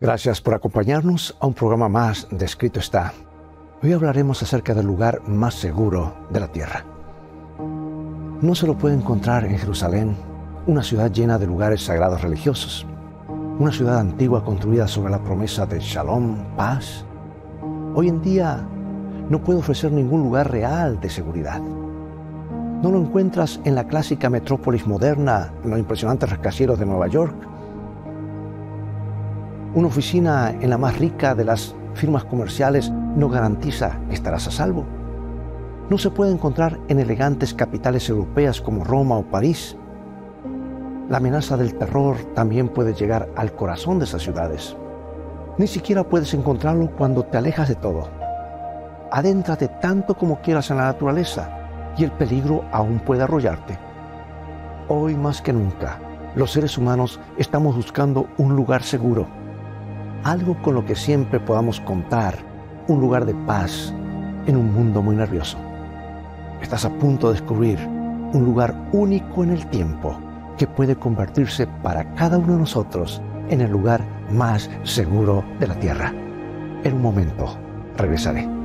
Gracias por acompañarnos a un programa más de Escrito está. Hoy hablaremos acerca del lugar más seguro de la tierra. No se lo puede encontrar en Jerusalén, una ciudad llena de lugares sagrados religiosos, una ciudad antigua construida sobre la promesa de shalom, paz. Hoy en día no puede ofrecer ningún lugar real de seguridad. No lo encuentras en la clásica metrópolis moderna, en los impresionantes rascacielos de Nueva York, una oficina en la más rica de las firmas comerciales no garantiza que estarás a salvo. No se puede encontrar en elegantes capitales europeas como Roma o París. La amenaza del terror también puede llegar al corazón de esas ciudades. Ni siquiera puedes encontrarlo cuando te alejas de todo. Adéntrate tanto como quieras en la naturaleza y el peligro aún puede arrollarte. Hoy más que nunca, los seres humanos estamos buscando un lugar seguro algo con lo que siempre podamos contar, un lugar de paz en un mundo muy nervioso. Estás a punto de descubrir un lugar único en el tiempo que puede convertirse para cada uno de nosotros en el lugar más seguro de la tierra. En un momento regresaré.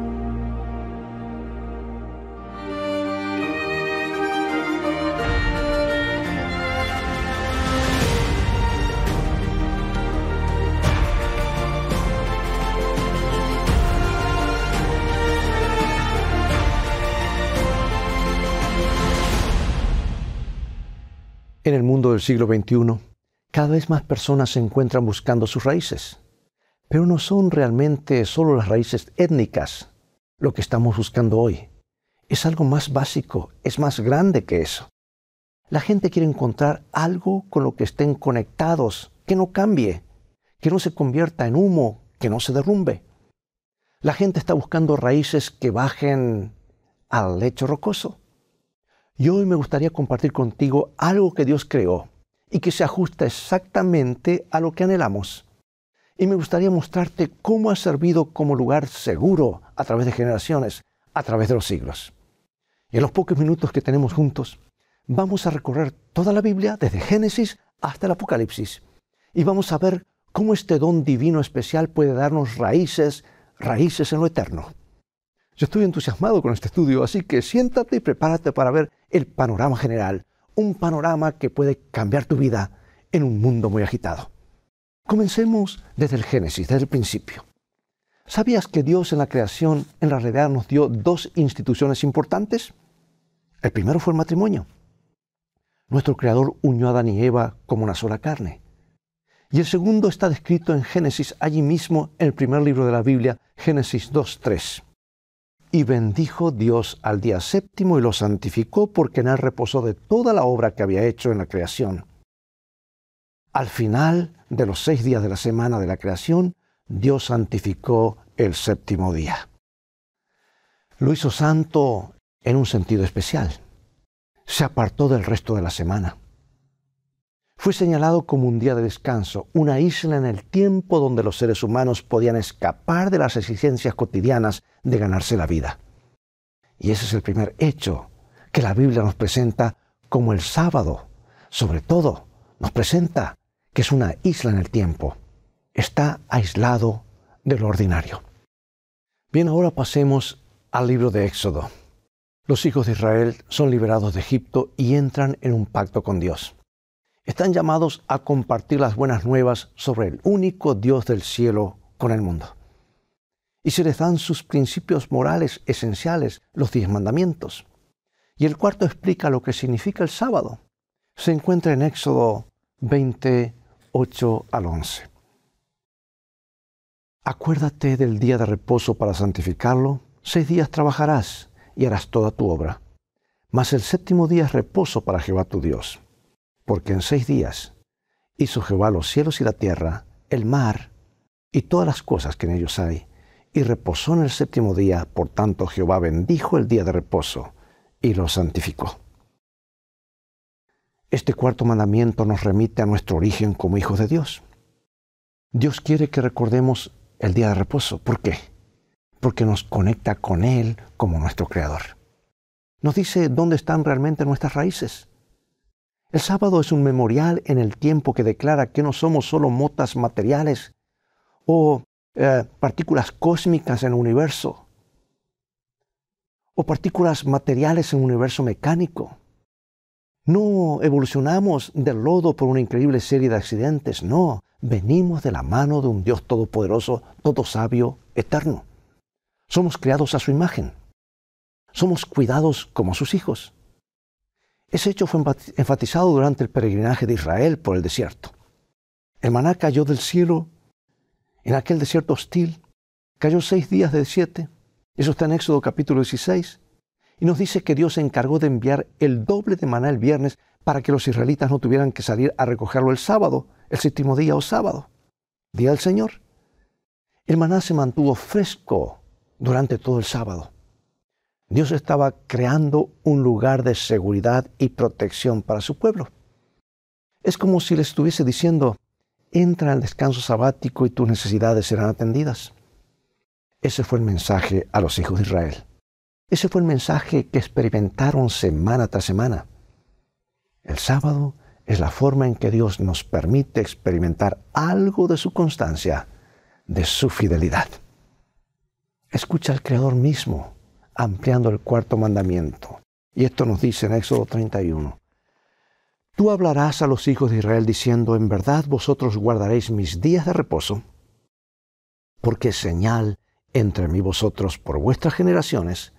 Siglo XXI, cada vez más personas se encuentran buscando sus raíces, pero no son realmente solo las raíces étnicas lo que estamos buscando hoy. Es algo más básico, es más grande que eso. La gente quiere encontrar algo con lo que estén conectados, que no cambie, que no se convierta en humo, que no se derrumbe. La gente está buscando raíces que bajen al lecho rocoso. Y hoy me gustaría compartir contigo algo que Dios creó y que se ajusta exactamente a lo que anhelamos. Y me gustaría mostrarte cómo ha servido como lugar seguro a través de generaciones, a través de los siglos. Y en los pocos minutos que tenemos juntos, vamos a recorrer toda la Biblia desde Génesis hasta el Apocalipsis. Y vamos a ver cómo este don divino especial puede darnos raíces, raíces en lo eterno. Yo estoy entusiasmado con este estudio, así que siéntate y prepárate para ver el panorama general, un panorama que puede cambiar tu vida en un mundo muy agitado. Comencemos desde el Génesis, desde el principio. ¿Sabías que Dios en la creación en la realidad nos dio dos instituciones importantes? El primero fue el matrimonio. Nuestro Creador unió a Adán y Eva como una sola carne. Y el segundo está descrito en Génesis, allí mismo en el primer libro de la Biblia, Génesis 2.3. Y bendijo Dios al día séptimo y lo santificó porque en él reposó de toda la obra que había hecho en la creación. Al final de los seis días de la semana de la creación, Dios santificó el séptimo día. Lo hizo santo en un sentido especial. Se apartó del resto de la semana fue señalado como un día de descanso, una isla en el tiempo donde los seres humanos podían escapar de las exigencias cotidianas de ganarse la vida. Y ese es el primer hecho que la Biblia nos presenta como el sábado. Sobre todo, nos presenta que es una isla en el tiempo. Está aislado de lo ordinario. Bien, ahora pasemos al libro de Éxodo. Los hijos de Israel son liberados de Egipto y entran en un pacto con Dios están llamados a compartir las buenas nuevas sobre el único Dios del cielo con el mundo. Y se les dan sus principios morales esenciales, los diez mandamientos. Y el cuarto explica lo que significa el sábado. Se encuentra en Éxodo 28 al 11. Acuérdate del día de reposo para santificarlo. Seis días trabajarás y harás toda tu obra. Mas el séptimo día es reposo para Jehová tu Dios porque en seis días hizo Jehová los cielos y la tierra, el mar y todas las cosas que en ellos hay, y reposó en el séptimo día, por tanto Jehová bendijo el día de reposo y lo santificó. Este cuarto mandamiento nos remite a nuestro origen como hijos de Dios. Dios quiere que recordemos el día de reposo. ¿Por qué? Porque nos conecta con Él como nuestro Creador. Nos dice dónde están realmente nuestras raíces. El sábado es un memorial en el tiempo que declara que no somos solo motas materiales o eh, partículas cósmicas en el universo, o partículas materiales en un universo mecánico. No evolucionamos del lodo por una increíble serie de accidentes, no, venimos de la mano de un Dios todopoderoso, todo sabio, eterno. Somos creados a su imagen. Somos cuidados como sus hijos. Ese hecho fue enfatizado durante el peregrinaje de Israel por el desierto. El maná cayó del cielo en aquel desierto hostil. Cayó seis días de siete. Eso está en Éxodo capítulo 16. Y nos dice que Dios se encargó de enviar el doble de maná el viernes para que los israelitas no tuvieran que salir a recogerlo el sábado, el séptimo día o sábado, día del Señor. El maná se mantuvo fresco durante todo el sábado. Dios estaba creando un lugar de seguridad y protección para su pueblo. Es como si le estuviese diciendo, entra al descanso sabático y tus necesidades serán atendidas. Ese fue el mensaje a los hijos de Israel. Ese fue el mensaje que experimentaron semana tras semana. El sábado es la forma en que Dios nos permite experimentar algo de su constancia, de su fidelidad. Escucha al Creador mismo ampliando el cuarto mandamiento. Y esto nos dice en Éxodo 31. Tú hablarás a los hijos de Israel diciendo, en verdad vosotros guardaréis mis días de reposo, porque señal entre mí vosotros por vuestras generaciones,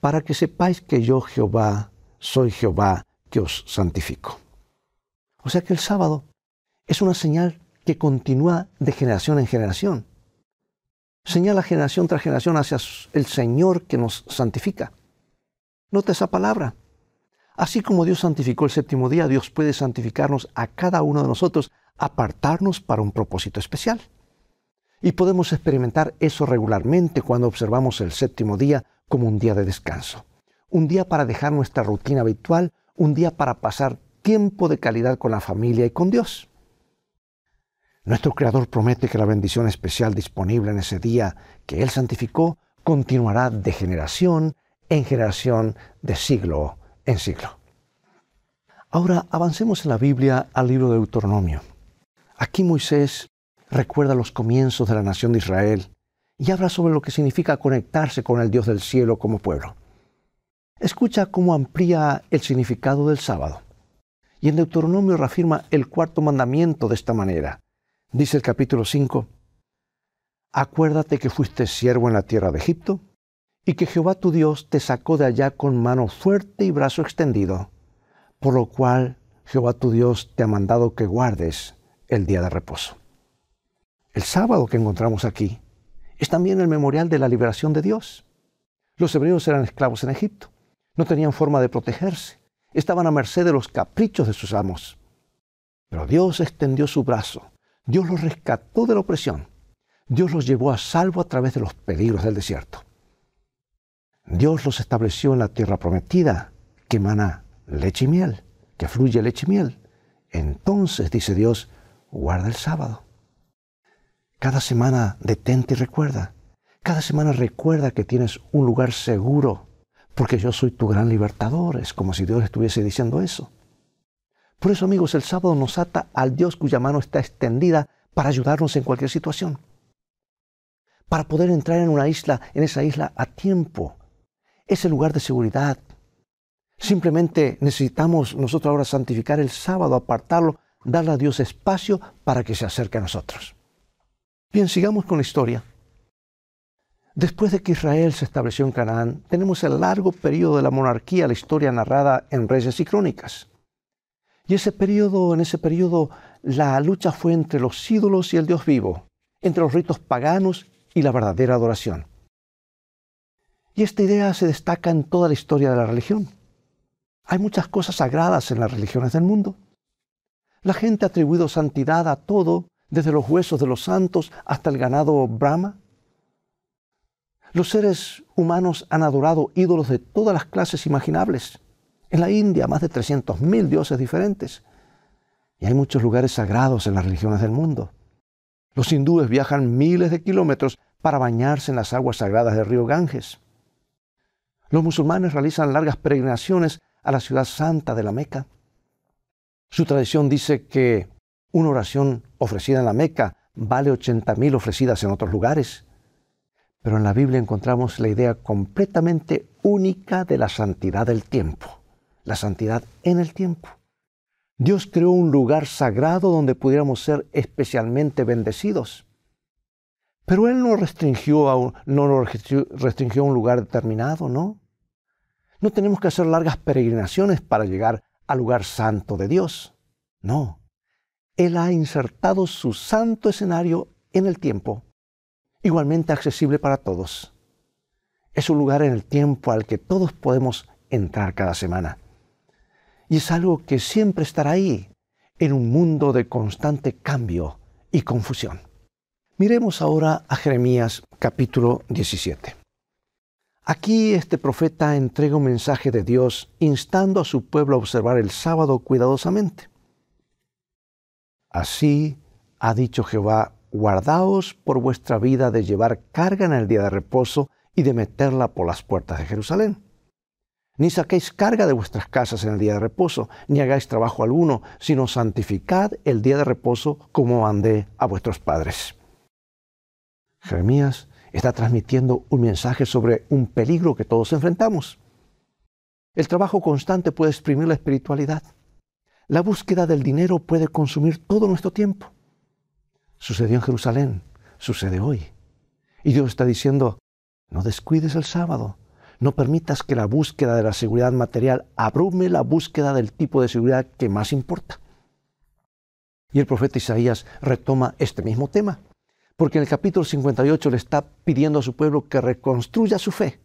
para que sepáis que yo Jehová soy Jehová que os santifico. O sea que el sábado es una señal que continúa de generación en generación. Señala generación tras generación hacia el Señor que nos santifica. Nota esa palabra. Así como Dios santificó el séptimo día, Dios puede santificarnos a cada uno de nosotros, apartarnos para un propósito especial. Y podemos experimentar eso regularmente cuando observamos el séptimo día como un día de descanso. Un día para dejar nuestra rutina habitual, un día para pasar tiempo de calidad con la familia y con Dios. Nuestro Creador promete que la bendición especial disponible en ese día que Él santificó continuará de generación en generación, de siglo en siglo. Ahora avancemos en la Biblia al libro de Deuteronomio. Aquí Moisés recuerda los comienzos de la nación de Israel y habla sobre lo que significa conectarse con el Dios del cielo como pueblo. Escucha cómo amplía el significado del sábado. Y en Deuteronomio reafirma el cuarto mandamiento de esta manera. Dice el capítulo 5, Acuérdate que fuiste siervo en la tierra de Egipto y que Jehová tu Dios te sacó de allá con mano fuerte y brazo extendido, por lo cual Jehová tu Dios te ha mandado que guardes el día de reposo. El sábado que encontramos aquí es también el memorial de la liberación de Dios. Los hebreos eran esclavos en Egipto, no tenían forma de protegerse, estaban a merced de los caprichos de sus amos. Pero Dios extendió su brazo, Dios los rescató de la opresión, Dios los llevó a salvo a través de los peligros del desierto. Dios los estableció en la tierra prometida, que emana leche y miel, que fluye leche y miel. Entonces, dice Dios, guarda el sábado. Cada semana detente y recuerda. Cada semana recuerda que tienes un lugar seguro, porque yo soy tu gran libertador. Es como si Dios estuviese diciendo eso. Por eso, amigos, el sábado nos ata al Dios cuya mano está extendida para ayudarnos en cualquier situación. Para poder entrar en una isla, en esa isla a tiempo, ese lugar de seguridad. Simplemente necesitamos nosotros ahora santificar el sábado, apartarlo, darle a Dios espacio para que se acerque a nosotros. Bien, sigamos con la historia. Después de que Israel se estableció en Canaán, tenemos el largo periodo de la monarquía, la historia narrada en Reyes y Crónicas. Y ese periodo, en ese periodo, la lucha fue entre los ídolos y el Dios vivo, entre los ritos paganos y la verdadera adoración. Y esta idea se destaca en toda la historia de la religión. Hay muchas cosas sagradas en las religiones del mundo. La gente ha atribuido santidad a todo, desde los huesos de los santos hasta el ganado Brahma. Los seres humanos han adorado ídolos de todas las clases imaginables. En la India, más de 300.000 dioses diferentes. Y hay muchos lugares sagrados en las religiones del mundo. Los hindúes viajan miles de kilómetros para bañarse en las aguas sagradas del río Ganges. Los musulmanes realizan largas peregrinaciones a la ciudad santa de la Meca. Su tradición dice que una oración ofrecida en la Meca vale 80.000 ofrecidas en otros lugares. Pero en la Biblia encontramos la idea completamente única de la santidad del tiempo, la santidad en el tiempo. Dios creó un lugar sagrado donde pudiéramos ser especialmente bendecidos. Pero Él no restringió a no restringió a un lugar determinado, ¿no? No tenemos que hacer largas peregrinaciones para llegar al lugar santo de Dios. No. Él ha insertado su santo escenario en el tiempo, igualmente accesible para todos. Es un lugar en el tiempo al que todos podemos entrar cada semana. Y es algo que siempre estará ahí, en un mundo de constante cambio y confusión. Miremos ahora a Jeremías capítulo 17. Aquí este profeta entrega un mensaje de Dios instando a su pueblo a observar el sábado cuidadosamente. Así ha dicho Jehová, guardaos por vuestra vida de llevar carga en el día de reposo y de meterla por las puertas de Jerusalén. Ni saquéis carga de vuestras casas en el día de reposo, ni hagáis trabajo alguno, sino santificad el día de reposo como mandé a vuestros padres. Jeremías está transmitiendo un mensaje sobre un peligro que todos enfrentamos. El trabajo constante puede exprimir la espiritualidad. La búsqueda del dinero puede consumir todo nuestro tiempo. Sucedió en Jerusalén, sucede hoy. Y Dios está diciendo, no descuides el sábado, no permitas que la búsqueda de la seguridad material abrume la búsqueda del tipo de seguridad que más importa. Y el profeta Isaías retoma este mismo tema porque en el capítulo 58 le está pidiendo a su pueblo que reconstruya su fe.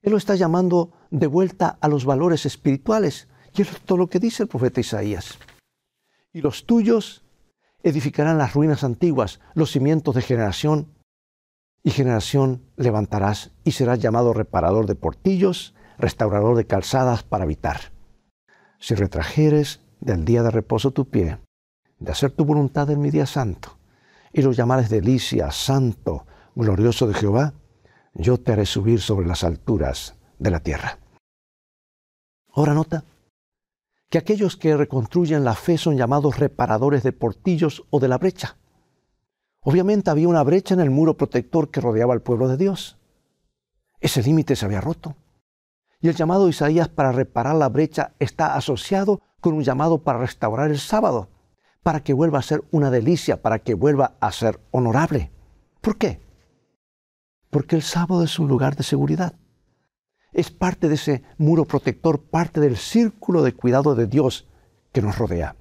Él lo está llamando de vuelta a los valores espirituales. Y es todo lo que dice el profeta Isaías. Y los tuyos edificarán las ruinas antiguas, los cimientos de generación, y generación levantarás, y serás llamado reparador de portillos, restaurador de calzadas para habitar. Si retrajeres del día de reposo tu pie, de hacer tu voluntad en mi día santo, y lo llamares delicia, santo, glorioso de Jehová, yo te haré subir sobre las alturas de la tierra. Ahora nota que aquellos que reconstruyen la fe son llamados reparadores de portillos o de la brecha. Obviamente había una brecha en el muro protector que rodeaba al pueblo de Dios. Ese límite se había roto. Y el llamado de Isaías para reparar la brecha está asociado con un llamado para restaurar el sábado para que vuelva a ser una delicia, para que vuelva a ser honorable. ¿Por qué? Porque el sábado es un lugar de seguridad. Es parte de ese muro protector, parte del círculo de cuidado de Dios que nos rodea.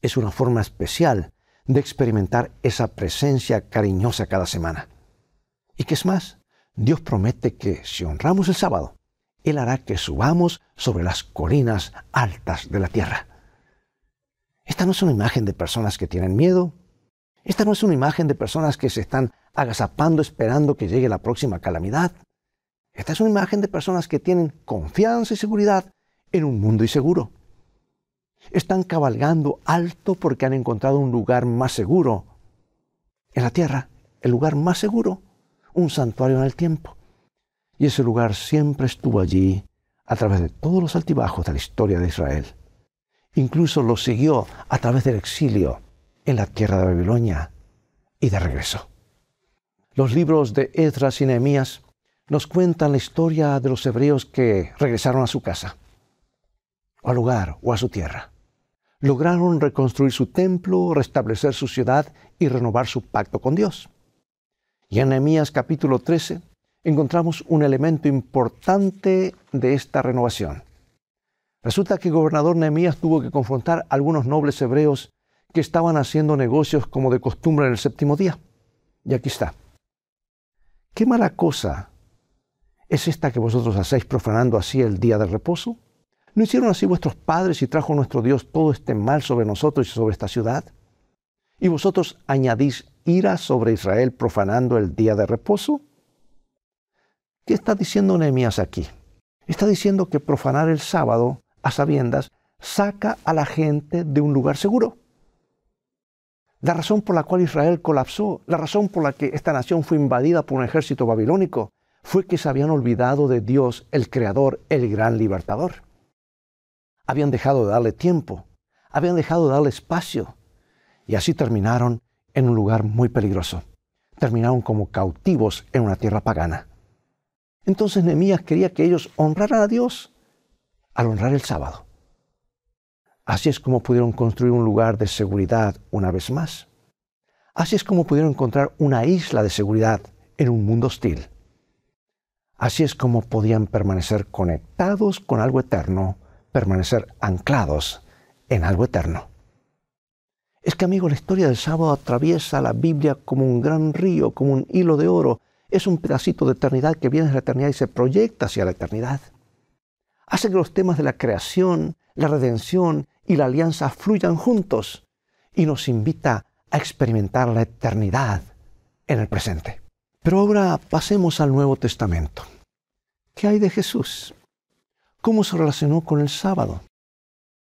Es una forma especial de experimentar esa presencia cariñosa cada semana. ¿Y qué es más? Dios promete que si honramos el sábado, Él hará que subamos sobre las colinas altas de la tierra. Esta no es una imagen de personas que tienen miedo. Esta no es una imagen de personas que se están agazapando esperando que llegue la próxima calamidad. Esta es una imagen de personas que tienen confianza y seguridad en un mundo inseguro. Están cabalgando alto porque han encontrado un lugar más seguro en la tierra, el lugar más seguro, un santuario en el tiempo. Y ese lugar siempre estuvo allí a través de todos los altibajos de la historia de Israel. Incluso lo siguió a través del exilio en la tierra de Babilonia y de regreso. Los libros de Esdras y Nehemías nos cuentan la historia de los hebreos que regresaron a su casa, o al lugar, o a su tierra. Lograron reconstruir su templo, restablecer su ciudad y renovar su pacto con Dios. Y en Nehemías capítulo 13 encontramos un elemento importante de esta renovación. Resulta que el gobernador Nehemías tuvo que confrontar a algunos nobles hebreos que estaban haciendo negocios como de costumbre en el séptimo día. Y aquí está. ¿Qué mala cosa es esta que vosotros hacéis profanando así el día del reposo? ¿No hicieron así vuestros padres y trajo nuestro Dios todo este mal sobre nosotros y sobre esta ciudad? ¿Y vosotros añadís ira sobre Israel profanando el día de reposo? ¿Qué está diciendo Nehemías aquí? Está diciendo que profanar el sábado a sabiendas, saca a la gente de un lugar seguro. La razón por la cual Israel colapsó, la razón por la que esta nación fue invadida por un ejército babilónico, fue que se habían olvidado de Dios, el Creador, el gran libertador. Habían dejado de darle tiempo, habían dejado de darle espacio, Y así terminaron en un lugar muy peligroso. Terminaron como cautivos en una tierra pagana. Entonces Nehemías quería que ellos honraran a Dios al honrar el sábado. Así es como pudieron construir un lugar de seguridad una vez más. Así es como pudieron encontrar una isla de seguridad en un mundo hostil. Así es como podían permanecer conectados con algo eterno, permanecer anclados en algo eterno. Es que, amigo, la historia del sábado atraviesa la Biblia como un gran río, como un hilo de oro. Es un pedacito de eternidad que viene de la eternidad y se proyecta hacia la eternidad. Hace que los temas de la creación, la redención y la alianza fluyan juntos y nos invita a experimentar la eternidad en el presente. Pero ahora pasemos al Nuevo Testamento. ¿Qué hay de Jesús? ¿Cómo se relacionó con el sábado?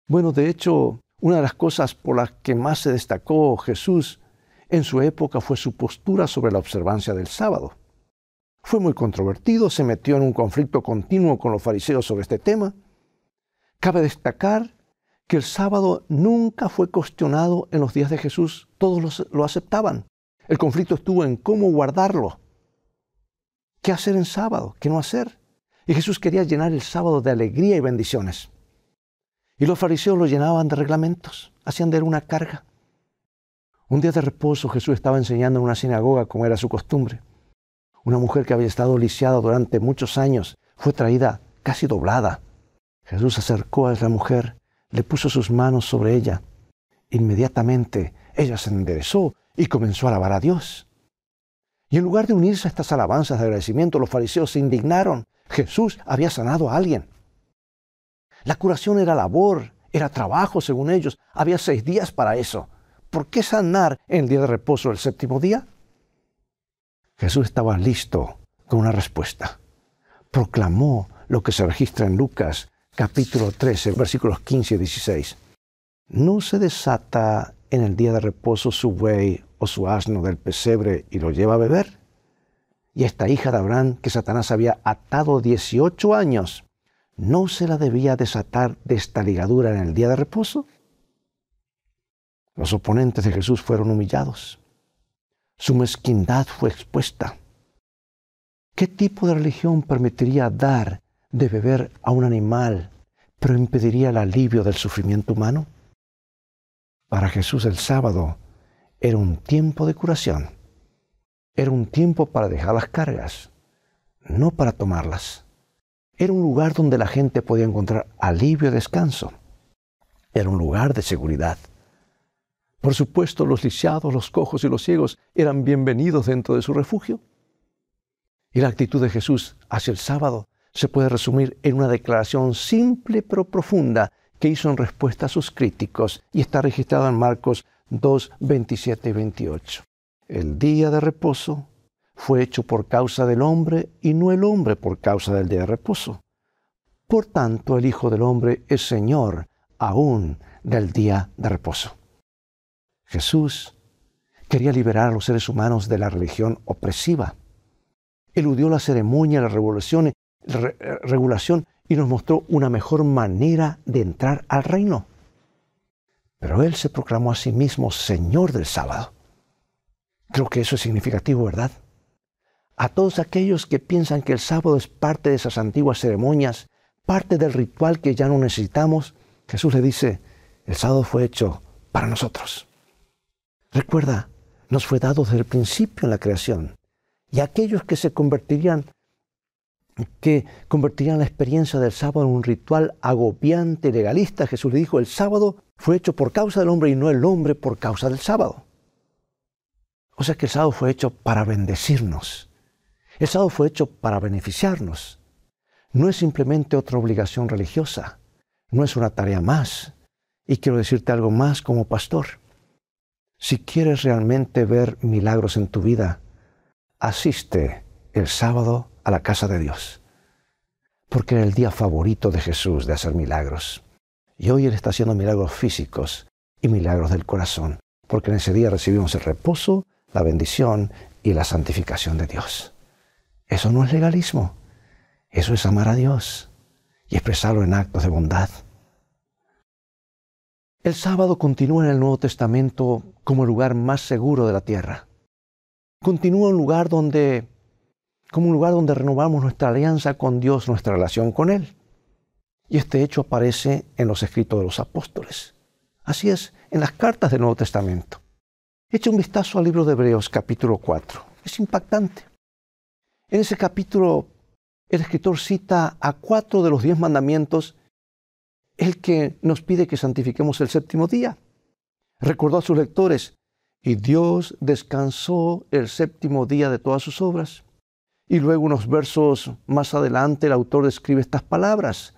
Bueno, de hecho, una de las cosas por las que más se destacó Jesús en su época fue su postura sobre la observancia del sábado. Fue muy controvertido, se metió en un conflicto continuo con los fariseos sobre este tema. Cabe destacar que el sábado nunca fue cuestionado en los días de Jesús, todos lo aceptaban. El conflicto estuvo en cómo guardarlo. ¿Qué hacer en sábado? ¿Qué no hacer? Y Jesús quería llenar el sábado de alegría y bendiciones. Y los fariseos lo llenaban de reglamentos, hacían de él una carga. Un día de reposo Jesús estaba enseñando en una sinagoga como era su costumbre. Una mujer que había estado lisiada durante muchos años fue traída casi doblada. Jesús se acercó a esa mujer, le puso sus manos sobre ella. Inmediatamente ella se enderezó y comenzó a alabar a Dios. Y en lugar de unirse a estas alabanzas de agradecimiento, los fariseos se indignaron. Jesús había sanado a alguien. La curación era labor, era trabajo según ellos. Había seis días para eso. ¿Por qué sanar en el día de reposo el séptimo día? Jesús estaba listo con una respuesta. Proclamó lo que se registra en Lucas capítulo 13, versículos 15 y 16. No se desata en el día de reposo su buey o su asno del pesebre y lo lleva a beber? Y esta hija de Abraham que Satanás había atado 18 años, ¿no se la debía desatar de esta ligadura en el día de reposo? Los oponentes de Jesús fueron humillados. Su mezquindad fue expuesta. ¿Qué tipo de religión permitiría dar de beber a un animal, pero impediría el alivio del sufrimiento humano? Para Jesús el sábado era un tiempo de curación. Era un tiempo para dejar las cargas, no para tomarlas. Era un lugar donde la gente podía encontrar alivio y descanso. Era un lugar de seguridad. Por supuesto, los lisiados, los cojos y los ciegos eran bienvenidos dentro de su refugio. Y la actitud de Jesús hacia el sábado se puede resumir en una declaración simple pero profunda que hizo en respuesta a sus críticos y está registrado en Marcos 2, 27 y 28. El día de reposo fue hecho por causa del hombre y no el hombre por causa del día de reposo. Por tanto, el Hijo del Hombre es Señor aún del día de reposo. Jesús quería liberar a los seres humanos de la religión opresiva. Eludió la ceremonia, la regulación y nos mostró una mejor manera de entrar al reino. Pero Él se proclamó a sí mismo Señor del sábado. Creo que eso es significativo, ¿verdad? A todos aquellos que piensan que el sábado es parte de esas antiguas ceremonias, parte del ritual que ya no necesitamos, Jesús le dice, el sábado fue hecho para nosotros. Recuerda, nos fue dado desde el principio en la creación. Y aquellos que se convertirían que convertirían la experiencia del sábado en un ritual agobiante, legalista. Jesús le dijo, el sábado fue hecho por causa del hombre y no el hombre por causa del sábado. O sea que el sábado fue hecho para bendecirnos. El sábado fue hecho para beneficiarnos. No es simplemente otra obligación religiosa, no es una tarea más. Y quiero decirte algo más como pastor. Si quieres realmente ver milagros en tu vida, asiste el sábado a la casa de Dios. Porque era el día favorito de Jesús de hacer milagros. Y hoy Él está haciendo milagros físicos y milagros del corazón. Porque en ese día recibimos el reposo, la bendición y la santificación de Dios. Eso no es legalismo. Eso es amar a Dios y expresarlo en actos de bondad. El sábado continúa en el Nuevo Testamento como el lugar más seguro de la tierra. Continúa un lugar donde, como un lugar donde renovamos nuestra alianza con Dios, nuestra relación con Él. Y este hecho aparece en los escritos de los apóstoles. Así es, en las cartas del Nuevo Testamento. Echa un vistazo al libro de Hebreos capítulo 4. Es impactante. En ese capítulo el escritor cita a cuatro de los diez mandamientos, el que nos pide que santifiquemos el séptimo día recordó a sus lectores, y Dios descansó el séptimo día de todas sus obras. Y luego unos versos más adelante el autor describe estas palabras.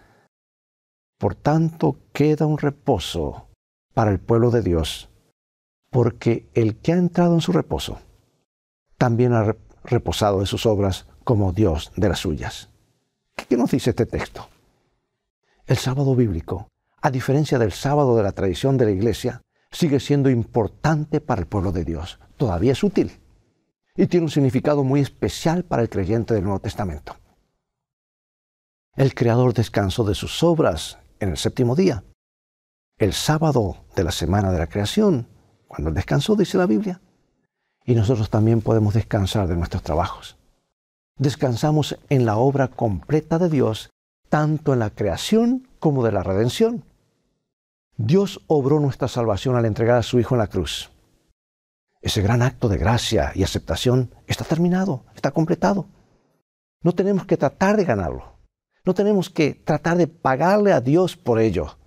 Por tanto queda un reposo para el pueblo de Dios, porque el que ha entrado en su reposo también ha reposado de sus obras como Dios de las suyas. ¿Qué nos dice este texto? El sábado bíblico, a diferencia del sábado de la tradición de la iglesia, sigue siendo importante para el pueblo de Dios. Todavía es útil y tiene un significado muy especial para el creyente del Nuevo Testamento. El Creador descansó de sus obras en el séptimo día, el sábado de la semana de la creación, cuando Él descansó, dice la Biblia. Y nosotros también podemos descansar de nuestros trabajos. Descansamos en la obra completa de Dios, tanto en la creación como de la redención. Dios obró nuestra salvación al entregar a su Hijo en la cruz. Ese gran acto de gracia y aceptación está terminado, está completado. No tenemos que tratar de ganarlo. No tenemos que tratar de pagarle a Dios por ello.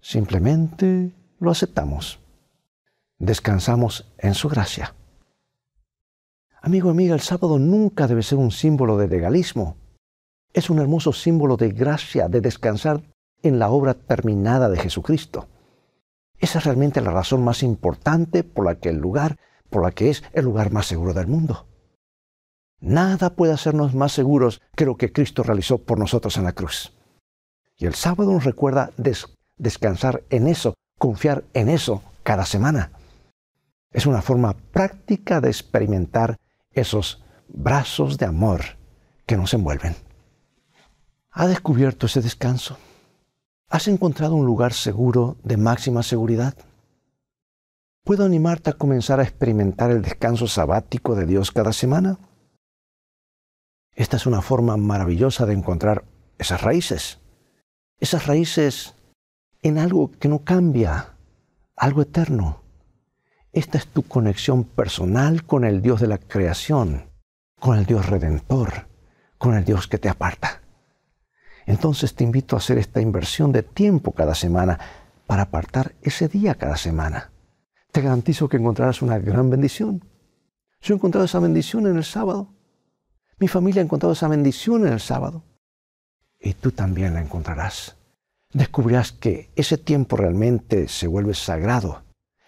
Simplemente lo aceptamos. Descansamos en su gracia. Amigo, amiga, el sábado nunca debe ser un símbolo de legalismo. Es un hermoso símbolo de gracia, de descansar en la obra terminada de Jesucristo. Esa es realmente la razón más importante por la que el lugar, por la que es el lugar más seguro del mundo. Nada puede hacernos más seguros que lo que Cristo realizó por nosotros en la cruz. Y el sábado nos recuerda descansar en eso, confiar en eso cada semana. Es una forma práctica de experimentar esos brazos de amor que nos envuelven. ¿Ha descubierto ese descanso? ¿Has encontrado un lugar seguro de máxima seguridad? ¿Puedo animarte a comenzar a experimentar el descanso sabático de Dios cada semana? Esta es una forma maravillosa de encontrar esas raíces. Esas raíces en algo que no cambia, algo eterno. Esta es tu conexión personal con el Dios de la creación, con el Dios redentor, con el Dios que te aparta. Entonces te invito a hacer esta inversión de tiempo cada semana para apartar ese día cada semana. Te garantizo que encontrarás una gran bendición. Yo he encontrado esa bendición en el sábado. Mi familia ha encontrado esa bendición en el sábado. Y tú también la encontrarás. Descubrirás que ese tiempo realmente se vuelve sagrado.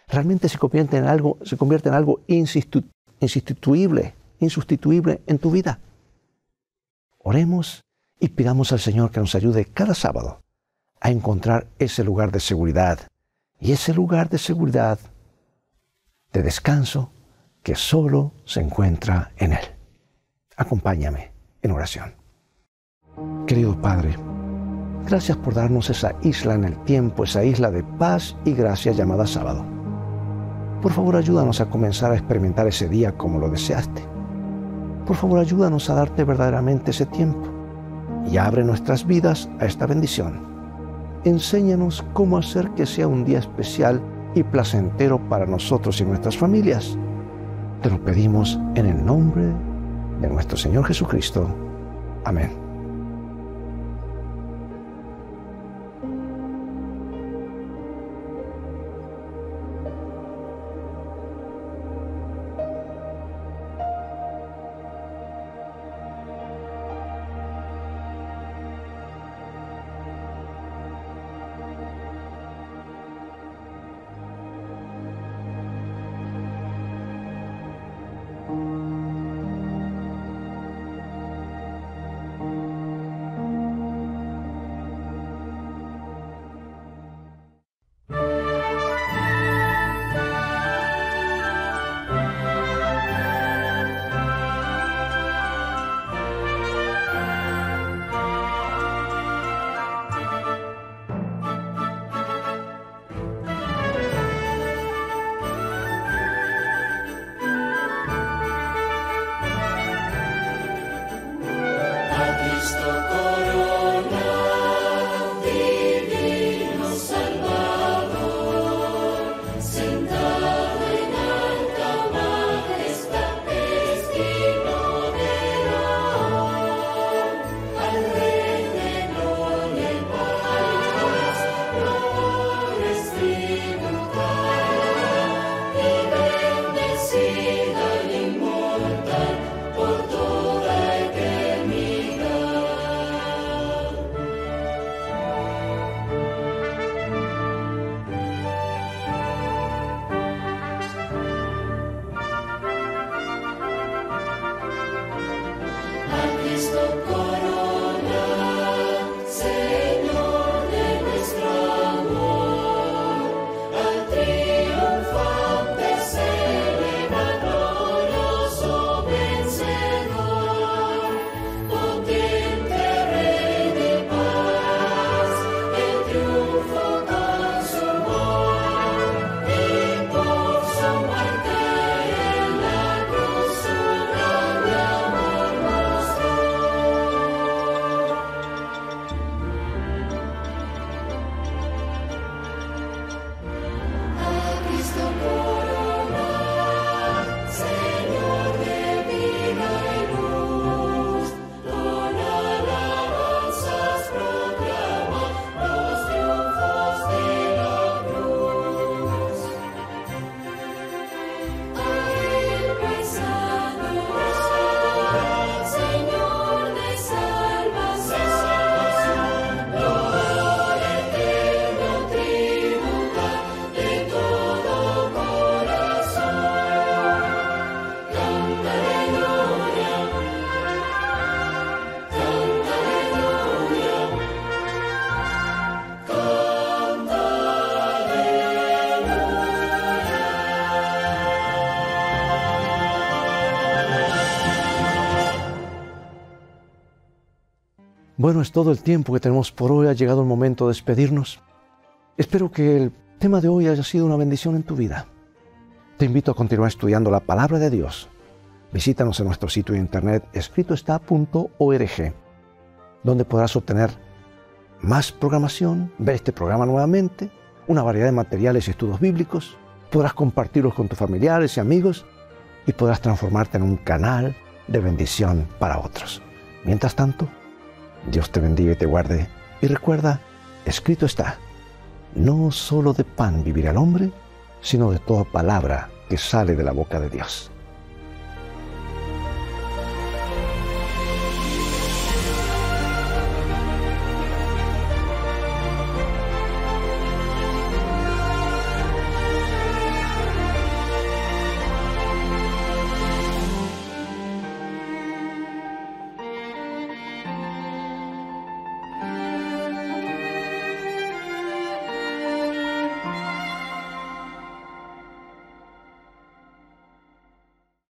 Realmente se convierte en algo, se convierte en algo insustituible, insustituible en tu vida. Oremos y pidamos al Señor que nos ayude cada sábado a encontrar ese lugar de seguridad y ese lugar de seguridad, de descanso, que solo se encuentra en Él. Acompáñame en oración. Querido Padre, gracias por darnos esa isla en el tiempo, esa isla de paz y gracia llamada sábado. Por favor, ayúdanos a comenzar a experimentar ese día como lo deseaste. Por favor, ayúdanos a darte verdaderamente ese tiempo y abre nuestras vidas a esta bendición. Enséñanos cómo hacer que sea un día especial y placentero para nosotros y nuestras familias. Te lo pedimos en el nombre de nuestro Señor Jesucristo. Amén. Bueno, es todo el tiempo que tenemos por hoy. Ha llegado el momento de despedirnos. Espero que el tema de hoy haya sido una bendición en tu vida. Te invito a continuar estudiando la palabra de Dios. Visítanos en nuestro sitio de internet escritoestá.org, donde podrás obtener más programación, ver este programa nuevamente, una variedad de materiales y estudios bíblicos. Podrás compartirlos con tus familiares y amigos y podrás transformarte en un canal de bendición para otros. Mientras tanto, Dios te bendiga y te guarde. Y recuerda, escrito está, no solo de pan vivirá el hombre, sino de toda palabra que sale de la boca de Dios.